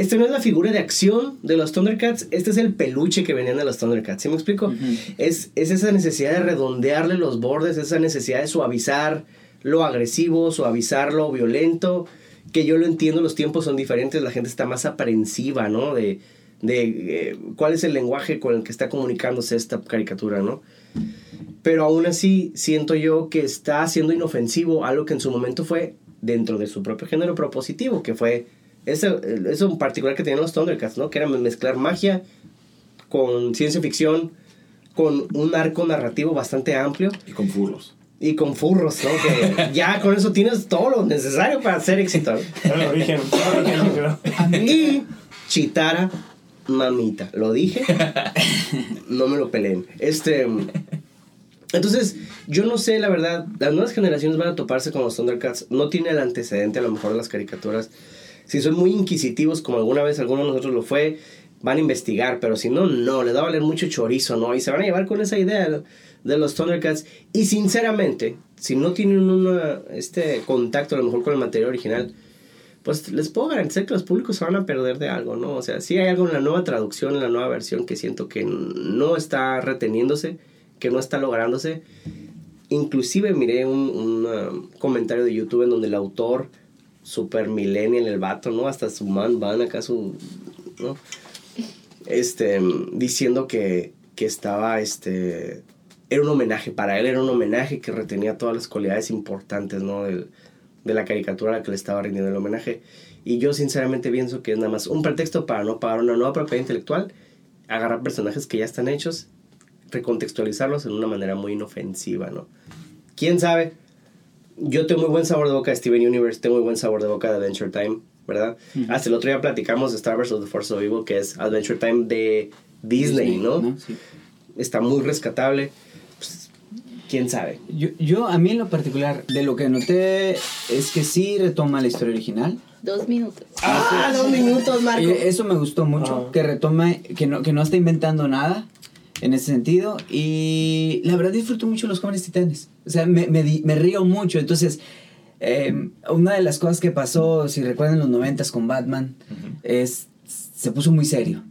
Esta no es la figura de acción de los Thundercats, este es el peluche que venían de los Thundercats. ¿Sí me explico? es, es esa necesidad de redondearle los bordes, esa necesidad de suavizar lo agresivo, suavizar lo violento. Que yo lo entiendo, los tiempos son diferentes, la gente está más aprensiva, ¿no? De, de eh, cuál es el lenguaje con el que está comunicándose esta caricatura, ¿no? Pero aún así siento yo que está siendo inofensivo algo que en su momento fue dentro de su propio género propositivo, que fue eso, eso en particular que tenían los Thundercats, ¿no? Que era mezclar magia con ciencia ficción, con un arco narrativo bastante amplio
Y con furros.
y con furros, ¿no? Que ya con eso tienes todo lo necesario para hacer éxito. Y Chitara, mamita. Lo dije. No me lo peleen. Este. Entonces, yo no sé, la verdad. Las nuevas generaciones van a toparse con los Thundercats. No tiene el antecedente, a lo mejor, de las caricaturas. Si son muy inquisitivos, como alguna vez alguno de nosotros lo fue, van a investigar. Pero si no, no. Les va a valer mucho chorizo, ¿no? Y se van a llevar con esa idea de- los Thundercats. Y sinceramente, si no tienen una, este contacto, a lo mejor, con el material original pues les puedo garantizar que los públicos se van a perder de algo, ¿no? O sea, sí hay algo en la nueva traducción, en la nueva versión que siento que no está reteniéndose, que no está lográndose. Inclusive miré un, un, um, comentario de YouTube en donde el autor, super millennial, el vato, ¿no? Hasta su man van acá su... ¿no? Este, diciendo que, que estaba, este... Era un homenaje, para él era un homenaje que retenía todas las cualidades importantes, ¿no? Del, de la caricatura a la que le estaba rindiendo el homenaje. Y yo sinceramente pienso que es nada más un pretexto para no pagar una nueva propiedad intelectual, agarrar personajes que ya están hechos, recontextualizarlos en una manera muy inofensiva, ¿no? quién sabe. Yo tengo muy buen sabor de boca de Steven Universe, tengo muy buen sabor de boca de Adventure Time, ¿verdad? Hasta el otro día platicamos de Star Wars of the Force of Evil, que es Adventure Time de Disney, ¿no?
Sí.
Está muy rescatable. Pues, quién sabe.
Yo, yo, a mí en lo particular, de lo que noté es que sí retoma la historia original.
Dos minutos.
¡Ah! Dos minutos, Marco.
Y eso me gustó mucho,
Ah.
que retoma, que no, que no está inventando nada en ese sentido. Y la verdad disfruto mucho los jóvenes titanes. O sea, me, me, me río mucho. Entonces, eh, una de las cosas que pasó, si recuerdan los noventas con Batman, es se puso muy serio.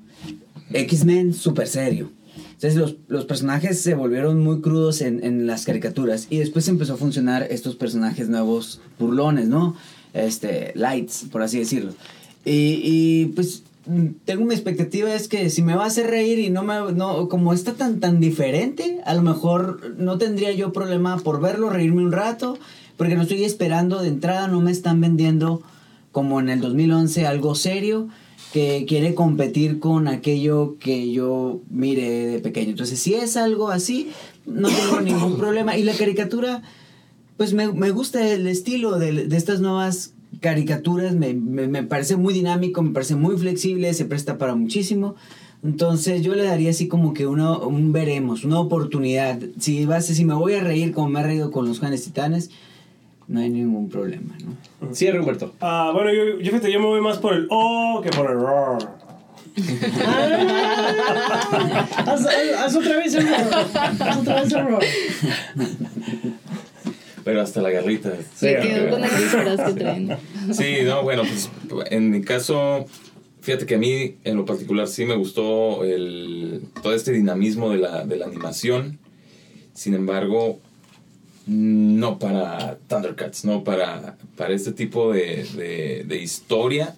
X-Men, súper serio. Entonces los, los personajes se volvieron muy crudos en, en las caricaturas y después empezó a funcionar estos personajes nuevos burlones, ¿no? Este, lights, por así decirlo. Y, y, pues tengo mi expectativa es que si me va a hacer reír y no me, no, como está tan, tan diferente, a lo mejor no tendría yo problema por verlo, reírme un rato, porque no estoy esperando de entrada, no me están vendiendo como en el 2011 algo serio que quiere competir con aquello que yo mire de pequeño. Entonces, si es algo así, no tengo ningún problema. Y la caricatura, pues me, me gusta el estilo de, de estas nuevas caricaturas, me, me, me parece muy dinámico, me parece muy flexible, se presta para muchísimo. Entonces yo le daría así como que uno, un veremos, una oportunidad. Si, vas, si me voy a reír como me he reído con los Juanes Titanes, no hay ningún problema, ¿no?
Cierre, Humberto.
Ah, bueno, yo, yo, fíjate, yo me voy más por el oh que por el roar.
haz, haz otra vez el roar. Haz otra vez el roar.
Pero hasta la garrita.
Se
Sí,
quedó con el disfraz que traen.
Sí, no, bueno, pues en mi caso, fíjate que a mí en lo particular sí me gustó el, todo este dinamismo de la, de la animación. Sin embargo, no para Thundercats, no para, para este tipo de, de, de historia.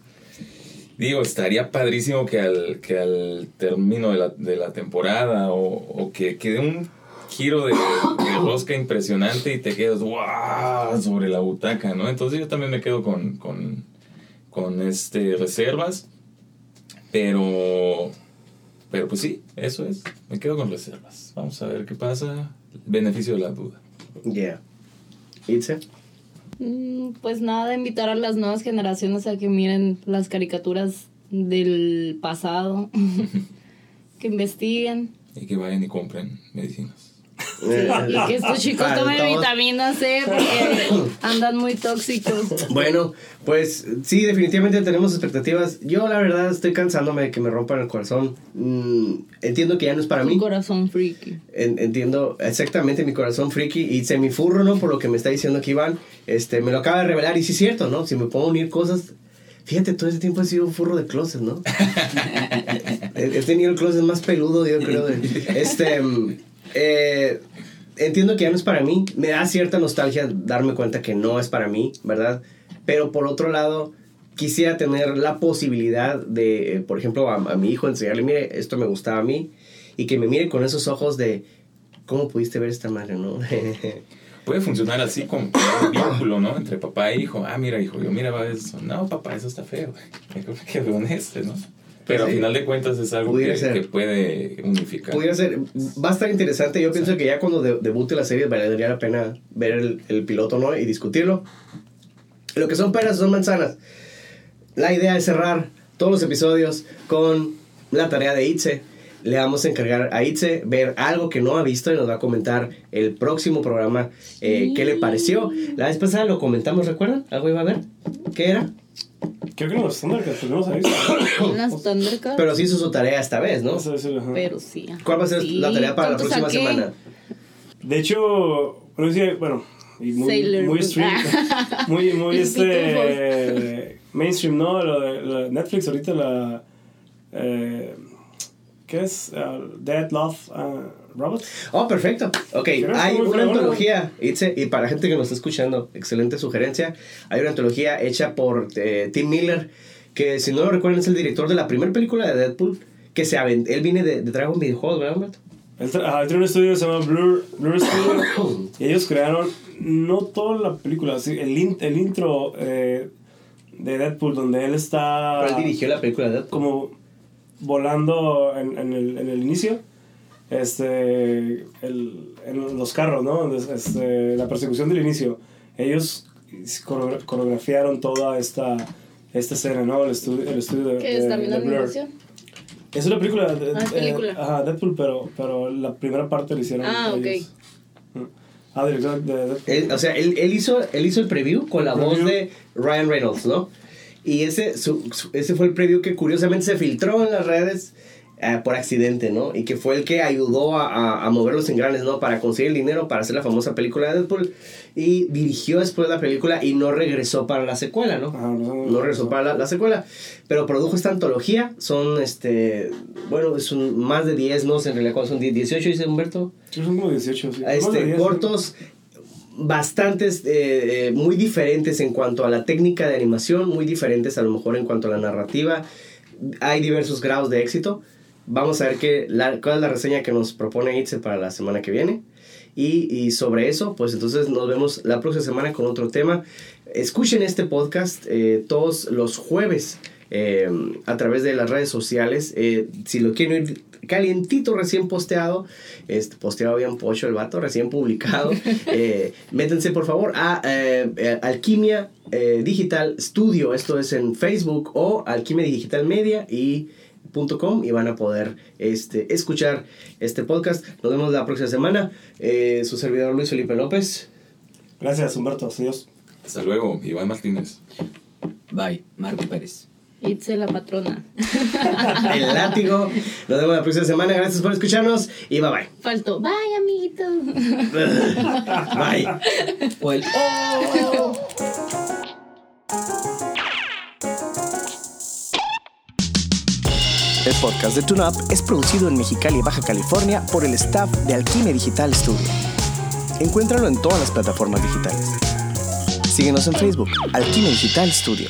Digo, estaría padrísimo que al, que al término de la, de la temporada o, o que quede un giro de, de rosca impresionante y te quedas ¡guau! sobre la butaca, ¿no? Entonces yo también me quedo con, con, con este, reservas, pero, pero pues sí, eso es, me quedo con reservas. Vamos a ver qué pasa, beneficio de la duda.
Yeah. Itze.
Mm, Pues nada, invitar a las nuevas generaciones a que miren las caricaturas del pasado, que investiguen.
Y que vayan y compren medicinas.
Sí, y que estos chicos tomen vitamina C porque andan muy tóxicos.
Bueno, pues sí, definitivamente tenemos expectativas. Yo la verdad estoy cansándome de que me rompan el corazón. Mm, entiendo que ya no es para
Un
mí.
corazón.
En- entiendo exactamente mi corazón friki y semifurro, ¿no? Por lo que me está diciendo aquí Iván. Este, me lo acaba de revelar y sí es cierto, ¿no? Si me puedo unir cosas... Fíjate, todo este tiempo he sido un furro de closet, ¿no? he, tenido el closet más peludo, yo creo. de- este... mm, eh, entiendo que ya no es para mí. Me da cierta nostalgia darme cuenta que no es para mí, ¿verdad? Pero por otro lado, quisiera tener la posibilidad de, eh, por ejemplo, a, mi hijo enseñarle, mire, esto me gustaba a mí, y que me mire con esos ojos de, ¿cómo pudiste ver esta madre, no?
Puede funcionar así como un vínculo, ¿no? Entre papá e hijo. Ah, mira, hijo, yo miraba eso. No, papá, eso está feo. Mejor me quedo en este, ¿no? Pero
Sí.
al final de cuentas es algo que puede unificar.
Pudiera ser, va a estar interesante. Yo pienso que ya cuando de- debute la serie valdría la pena ver el, el piloto, ¿no? Y discutirlo. Lo que son peras son manzanas. La idea es cerrar todos los episodios con la tarea de Itze. Le vamos a encargar a Itze ver algo que no ha visto y nos va a comentar el próximo programa eh, qué le pareció. La vez pasada lo comentamos, ¿recuerdan? ¿Algo iba a ver? ¿Qué era?
Creo que no los Thundercats, no.
Las Thundercats.
Pero sí hizo su tarea esta vez, ¿no?
Ajá.
Pero sí.
¿Cuál va a ser
Sí,
la tarea para la
¿cuánto
próxima
saqué?
semana?
De hecho, bueno, sí, bueno, y muy,
Sailor
muy stream, muy, muy
Los
este mainstream, ¿no? Lo de- lo de Netflix ahorita la eh, ¿qué es? Uh, Dead Love uh, Robots.
Oh, perfecto. Ok, hay una antología, Itze, y para gente que nos está escuchando, excelente sugerencia. Hay una antología hecha por eh, Tim Miller, que si no lo recuerdan es el director de la primera película de Deadpool, que se él viene de, de Dragon Videojuegos, ¿verdad, Humberto?
Él tiene un estudio que se llama Blur, Blur Studio y ellos crearon no toda la película, sí, el, in- el intro eh, de Deadpool donde él está
Pero él dirigió la película de Deadpool.
como volando en, en el, en el inicio. este, el, en los carros, ¿no? Este, la persecución del inicio. Ellos coreografiaron toda esta, esta escena, ¿no? El estudio, el estudio de,
¿Qué es también animación?
Es una película. De,
ah, película.
Eh, ajá, Deadpool, pero, pero la primera parte la hicieron
ah,
ellos. Mm. Ah, director de
Deadpool. o sea, él, él, hizo, él hizo el preview con la voz de Ryan Reynolds, ¿no? Y ese, su, ese fue el preview que curiosamente se filtró en las redes eh, por accidente, ¿no? Y que fue el que ayudó a, a, mover los engranes, ¿no? Para conseguir el dinero para hacer la famosa película de Deadpool. Y dirigió después la película y no regresó para la secuela, ¿no? no, regresó para la, secuela. Pero produjo esta antología. Son, este, bueno, son más de 10, ¿no? En realidad, son 18, dice Humberto?
Sí, son como 18, sí.
Este, cortos bastantes, eh, eh, muy diferentes en cuanto a la técnica de animación, muy diferentes a lo mejor en cuanto a la narrativa. Hay diversos grados de éxito. Vamos a ver qué, la, cuál es la reseña que nos propone Itzel para la semana que viene. Y, y, sobre eso, pues entonces nos vemos la próxima semana con otro tema. Escuchen este podcast eh, todos los jueves eh, a través de las redes sociales. Eh, si lo quieren ir calientito, recién posteado, este, posteado bien pocho el vato, recién publicado, métanse por favor a Alquimia Digital Studio. Esto es en Facebook o Alquimia Digital Media y y van a poder este, escuchar este podcast. Nos vemos la próxima semana. Eh, su servidor Luis Felipe López.
Gracias, Humberto. Adiós.
Hasta luego, Iván Martínez.
Bye, Marco Pérez.
Itze la patrona.
El látigo. Nos vemos la próxima semana. Gracias por escucharnos y bye bye.
Faltó. Bye, amiguito.
bye.
O el. Oh.
El podcast de TuneUp es producido en Mexicali, Baja California, por el staff de Alquimia Digital Studio. Encuéntralo en todas las plataformas digitales. Síguenos en Facebook, Alquimia Digital Studio.